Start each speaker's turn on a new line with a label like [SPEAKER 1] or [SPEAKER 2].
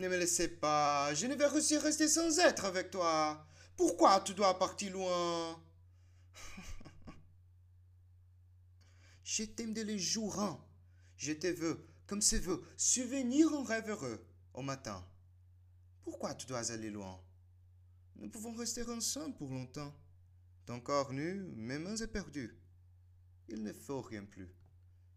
[SPEAKER 1] Ne me laissez pas, je ne vais aussi rester sans être avec toi. Pourquoi tu dois partir loin? Je t'aime de les jours. Hein. Je te veux, comme se veut, souvenir en rêve heureux au matin. Pourquoi tu dois aller loin? Nous pouvons rester ensemble pour longtemps. Ton corps nu, mes mains éperdues. Il ne faut rien plus.